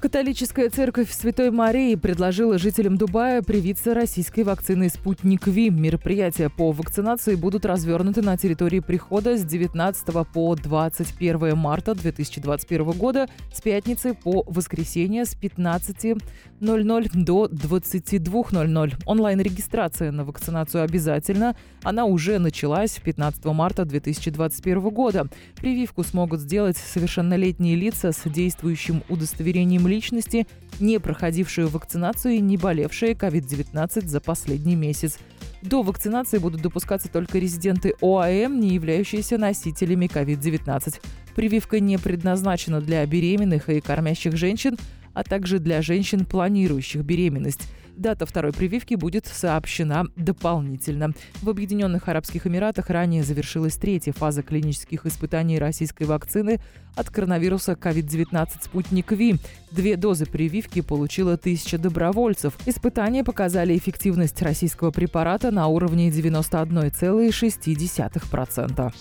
Католическая церковь Святой Марии предложила жителям Дубая привиться российской вакциной «Спутник Ви». Мероприятия по вакцинации будут развернуты на территории прихода с 19 по 21 марта 2021 года, с пятницы по воскресенье с 15.00 до 22.00. Онлайн-регистрация на вакцинацию обязательна. Она уже началась 15 марта 2021 года. Прививку смогут сделать совершеннолетние лица с действующим удостоверением личности, не проходившие вакцинацию и не болевшие COVID-19 за последний месяц. До вакцинации будут допускаться только резиденты ОАМ, не являющиеся носителями COVID-19. Прививка не предназначена для беременных и кормящих женщин, а также для женщин, планирующих беременность. Дата второй прививки будет сообщена дополнительно. В Объединенных Арабских Эмиратах ранее завершилась третья фаза клинических испытаний российской вакцины от коронавируса COVID-19 «Спутник Ви». Две дозы прививки получила тысяча добровольцев. Испытания показали эффективность российского препарата на уровне 91,6%.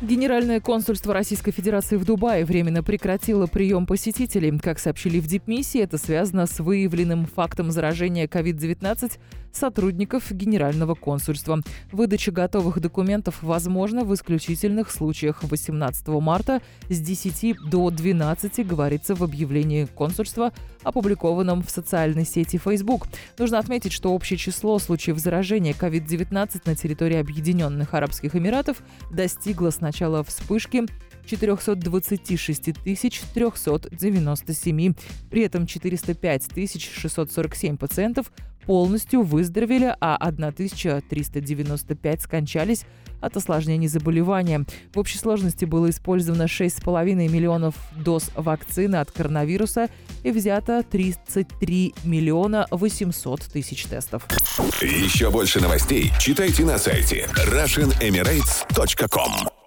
Генеральное консульство Российской Федерации в Дубае временно прекратило прием посетителей. Как сообщили в Дипмиссии, это связано с выявленным фактом заражения COVID-19 сотрудников Генерального консульства. Выдача готовых документов возможна в исключительных случаях 18 марта с 10 до 12, говорится в объявлении консульства, опубликованном в социальной сети Facebook. Нужно отметить, что общее число случаев заражения COVID-19 на территории Объединенных Арабских Эмиратов достигло с начала вспышки 426 397. При этом 405 647 пациентов полностью выздоровели, а 1395 скончались от осложнений заболевания. В общей сложности было использовано 6,5 миллионов доз вакцины от коронавируса и взято 33 миллиона 800 тысяч тестов. Еще больше новостей читайте на сайте RussianEmirates.com